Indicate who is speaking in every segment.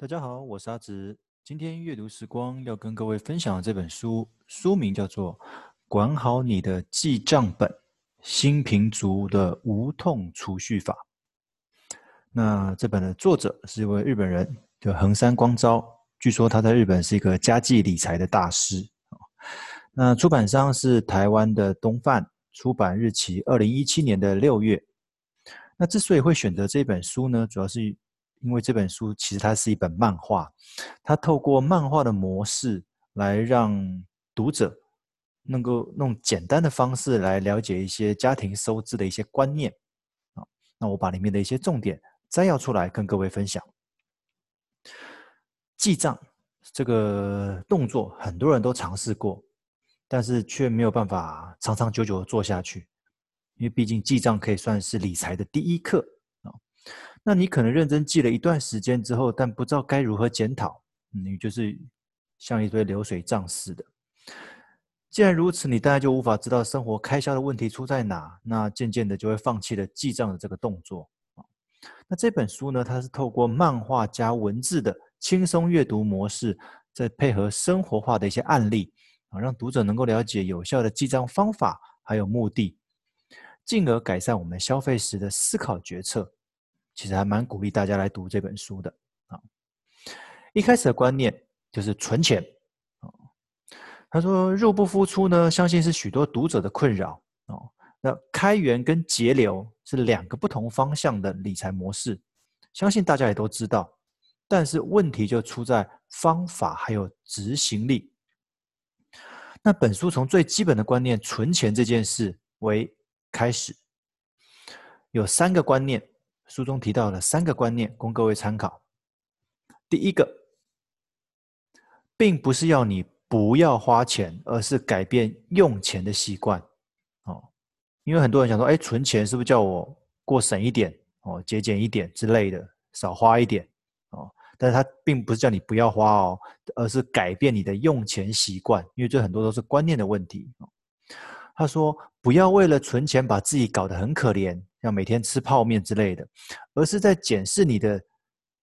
Speaker 1: 大家好，我是阿直。今天阅读时光要跟各位分享的这本书，书名叫做《管好你的记账本：新平族的无痛储蓄法》。那这本的作者是一位日本人，叫横山光昭。据说他在日本是一个家计理财的大师。那出版商是台湾的东贩，出版日期二零一七年的六月。那之所以会选择这本书呢，主要是。因为这本书其实它是一本漫画，它透过漫画的模式来让读者能够用简单的方式来了解一些家庭收支的一些观念。啊，那我把里面的一些重点摘要出来跟各位分享。记账这个动作很多人都尝试过，但是却没有办法长长久久的做下去，因为毕竟记账可以算是理财的第一课。那你可能认真记了一段时间之后，但不知道该如何检讨，你就是像一堆流水账似的。既然如此，你大概就无法知道生活开销的问题出在哪，那渐渐的就会放弃了记账的这个动作。那这本书呢，它是透过漫画加文字的轻松阅读模式，再配合生活化的一些案例啊，让读者能够了解有效的记账方法还有目的，进而改善我们消费时的思考决策。其实还蛮鼓励大家来读这本书的啊。一开始的观念就是存钱啊。他说入不敷出呢，相信是许多读者的困扰哦。那开源跟节流是两个不同方向的理财模式，相信大家也都知道。但是问题就出在方法还有执行力。那本书从最基本的观念存钱这件事为开始，有三个观念。书中提到了三个观念，供各位参考。第一个，并不是要你不要花钱，而是改变用钱的习惯。哦，因为很多人想说，哎，存钱是不是叫我过省一点，哦，节俭一点之类的，少花一点，哦，但是他并不是叫你不要花哦，而是改变你的用钱习惯，因为这很多都是观念的问题。他说，不要为了存钱把自己搞得很可怜。要每天吃泡面之类的，而是在检视你的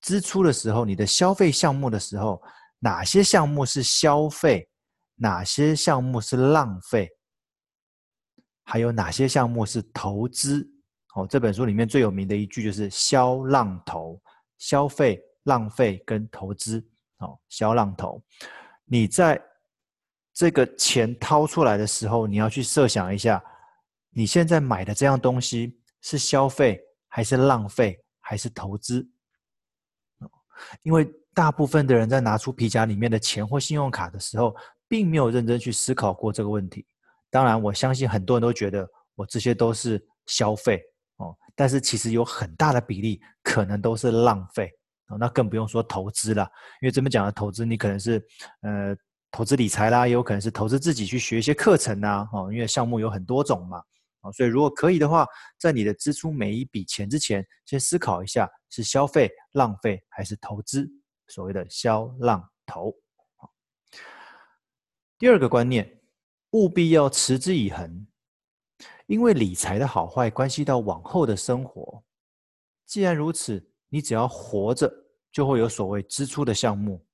Speaker 1: 支出的时候，你的消费项目的时候，哪些项目是消费，哪些项目是浪费，还有哪些项目是投资？哦，这本书里面最有名的一句就是“消浪投”，消费、浪费跟投资。哦，消浪投，你在这个钱掏出来的时候，你要去设想一下，你现在买的这样东西。是消费还是浪费还是投资？因为大部分的人在拿出皮夹里面的钱或信用卡的时候，并没有认真去思考过这个问题。当然，我相信很多人都觉得我这些都是消费哦，但是其实有很大的比例可能都是浪费哦。那更不用说投资了，因为这边讲的投资，你可能是呃投资理财啦，也有可能是投资自己去学一些课程呐哦，因为项目有很多种嘛。所以，如果可以的话，在你的支出每一笔钱之前，先思考一下是消费、浪费还是投资，所谓的“消浪投”。第二个观念，务必要持之以恒，因为理财的好坏关系到往后的生活。既然如此，你只要活着，就会有所谓支出的项目。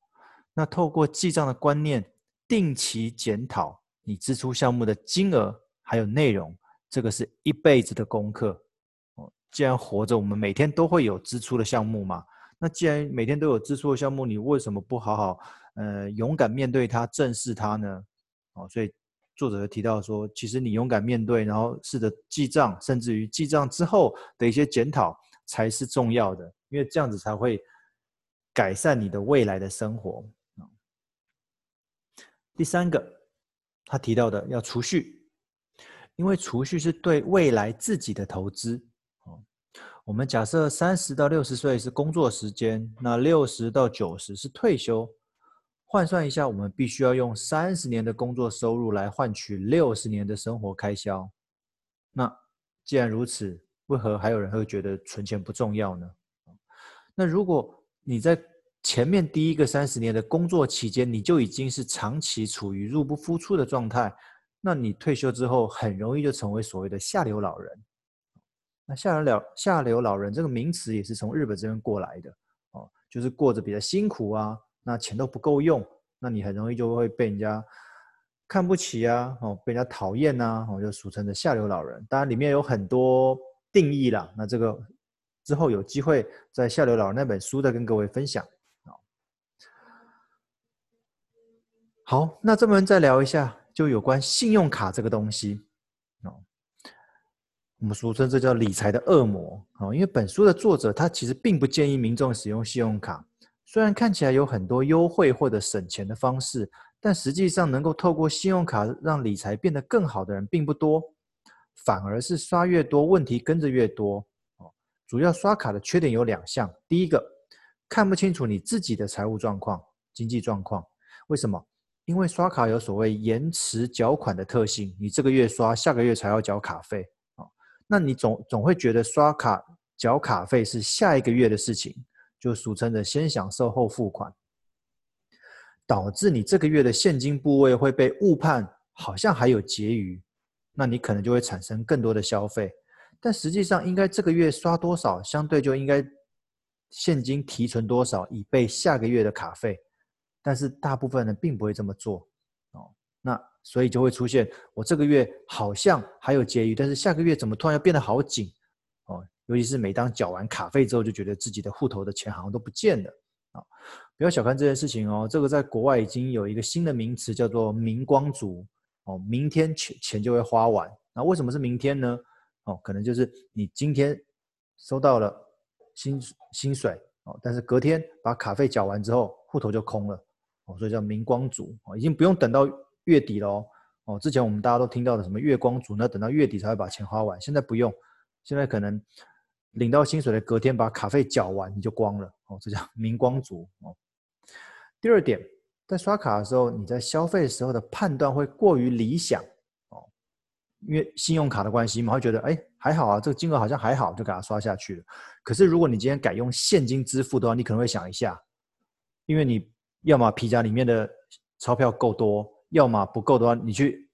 Speaker 1: 那透过记账的观念，定期检讨你支出项目的金额还有内容。这个是一辈子的功课哦。既然活着，我们每天都会有支出的项目嘛。那既然每天都有支出的项目，你为什么不好好呃勇敢面对它、正视它呢？哦，所以作者提到说，其实你勇敢面对，然后试着记账，甚至于记账之后的一些检讨才是重要的，因为这样子才会改善你的未来的生活。第三个，他提到的要储蓄。因为储蓄是对未来自己的投资。哦，我们假设三十到六十岁是工作时间，那六十到九十是退休。换算一下，我们必须要用三十年的工作收入来换取六十年的生活开销。那既然如此，为何还有人会觉得存钱不重要呢？那如果你在前面第一个三十年的工作期间，你就已经是长期处于入不敷出的状态。那你退休之后很容易就成为所谓的下流老人。那下流老下流老人这个名词也是从日本这边过来的哦，就是过着比较辛苦啊，那钱都不够用，那你很容易就会被人家看不起啊，哦，被人家讨厌呐，哦，就俗称的下流老人。当然里面有很多定义啦，那这个之后有机会在下流老人那本书再跟各位分享。好，那这边再聊一下，就有关信用卡这个东西。我们俗称这叫理财的恶魔啊，因为本书的作者他其实并不建议民众使用信用卡，虽然看起来有很多优惠或者省钱的方式，但实际上能够透过信用卡让理财变得更好的人并不多，反而是刷越多问题跟着越多哦。主要刷卡的缺点有两项，第一个看不清楚你自己的财务状况、经济状况，为什么？因为刷卡有所谓延迟缴款的特性，你这个月刷，下个月才要缴卡费。那你总总会觉得刷卡缴卡费是下一个月的事情，就俗称的先享受后付款，导致你这个月的现金部位会被误判，好像还有结余，那你可能就会产生更多的消费，但实际上应该这个月刷多少，相对就应该现金提存多少，以备下个月的卡费，但是大部分人并不会这么做哦，那。所以就会出现，我这个月好像还有结余，但是下个月怎么突然要变得好紧哦？尤其是每当缴完卡费之后，就觉得自己的户头的钱好像都不见了啊、不要小看这件事情哦，这个在国外已经有一个新的名词叫做“明光族”哦，明天钱钱就会花完。那为什么是明天呢？哦，可能就是你今天收到了薪薪水哦，但是隔天把卡费缴完之后，户头就空了所以叫“明光族”哦，已经不用等到。月底喽，哦，之前我们大家都听到的什么月光族，那等到月底才会把钱花完。现在不用，现在可能领到薪水的隔天把卡费缴完，你就光了，哦，这叫 明光族哦。第二点，在刷卡的时候，你在消费的时候的判断会过于理想哦，因为信用卡的关系嘛，会觉得哎还好啊，这个金额好像还好，就给它刷下去了。可是如果你今天改用现金支付的话，你可能会想一下，因为你要么皮夹里面的钞票够多。要么不够的话，你去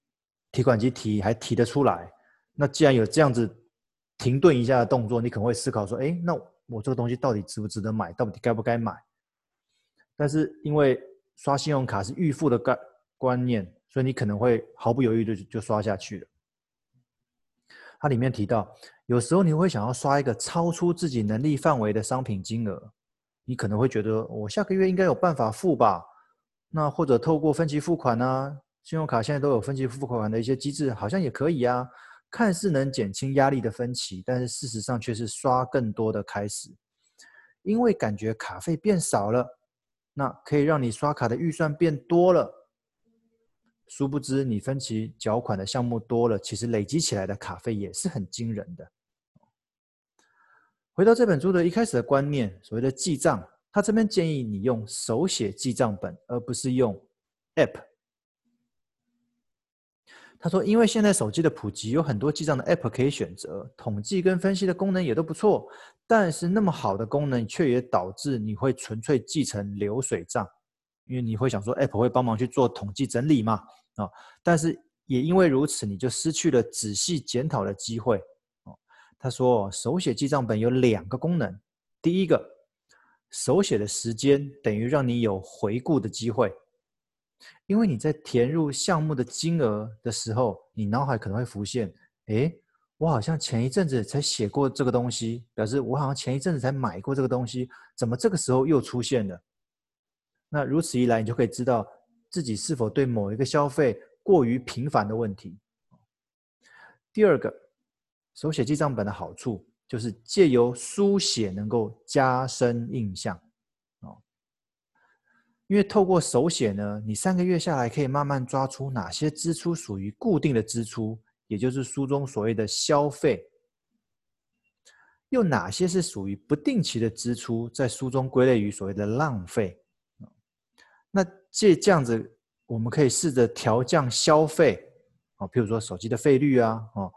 Speaker 1: 提款机提还提得出来。那既然有这样子停顿一下的动作，你可能会思考说：哎，那我这个东西到底值不值得买？到底该不该买？但是因为刷信用卡是预付的概观念，所以你可能会毫不犹豫的就就刷下去了。它里面提到，有时候你会想要刷一个超出自己能力范围的商品金额，你可能会觉得我下个月应该有办法付吧。那或者透过分期付款啊，信用卡现在都有分期付款的一些机制，好像也可以啊。看似能减轻压力的分期，但是事实上却是刷更多的开始，因为感觉卡费变少了，那可以让你刷卡的预算变多了。殊不知你分期缴款的项目多了，其实累积起来的卡费也是很惊人的。回到这本书的一开始的观念，所谓的记账。他这边建议你用手写记账本，而不是用 App。他说，因为现在手机的普及，有很多记账的 App 可以选择，统计跟分析的功能也都不错。但是那么好的功能，却也导致你会纯粹记成流水账，因为你会想说 App 会帮忙去做统计整理嘛，啊，但是也因为如此，你就失去了仔细检讨的机会。他说，手写记账本有两个功能，第一个。手写的时间等于让你有回顾的机会，因为你在填入项目的金额的时候，你脑海可能会浮现：诶，我好像前一阵子才写过这个东西，表示我好像前一阵子才买过这个东西，怎么这个时候又出现了？那如此一来，你就可以知道自己是否对某一个消费过于频繁的问题。第二个，手写记账本的好处。就是借由书写能够加深印象，哦，因为透过手写呢，你三个月下来可以慢慢抓出哪些支出属于固定的支出，也就是书中所谓的消费，又哪些是属于不定期的支出，在书中归类于所谓的浪费。那借这样子，我们可以试着调降消费，哦，譬如说手机的费率啊，哦，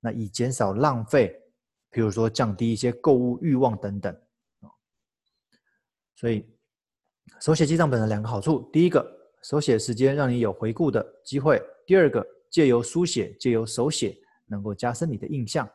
Speaker 1: 那以减少浪费。比如说降低一些购物欲望等等，所以手写记账本的两个好处：第一个，手写时间让你有回顾的机会；第二个，借由书写、借由手写，能够加深你的印象。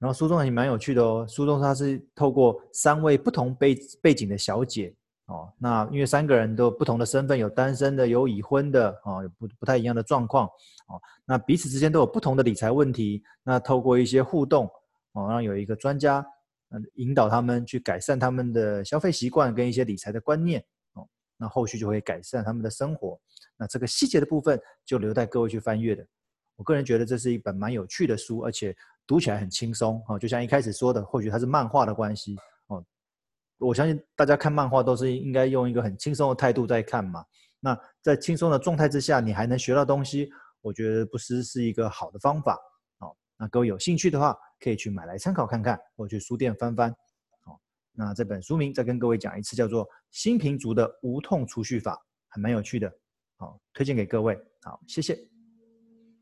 Speaker 1: 然后书中也蛮有趣的哦，书中它是透过三位不同背背景的小姐哦，那因为三个人都有不同的身份，有单身的，有已婚的哦，有不不太一样的状况哦，那彼此之间都有不同的理财问题，那透过一些互动哦，让有一个专家嗯引导他们去改善他们的消费习惯跟一些理财的观念哦，那后续就会改善他们的生活，那这个细节的部分就留待各位去翻阅的。我个人觉得这是一本蛮有趣的书，而且读起来很轻松哦。就像一开始说的，或许它是漫画的关系。我相信大家看漫画都是应该用一个很轻松的态度在看嘛。那在轻松的状态之下，你还能学到东西，我觉得不失是一个好的方法哦。那各位有兴趣的话，可以去买来参考看看，或去书店翻翻。哦，那这本书名再跟各位讲一次，叫做《新平族的无痛储蓄法》，还蛮有趣的。好，推荐给各位。好，谢谢。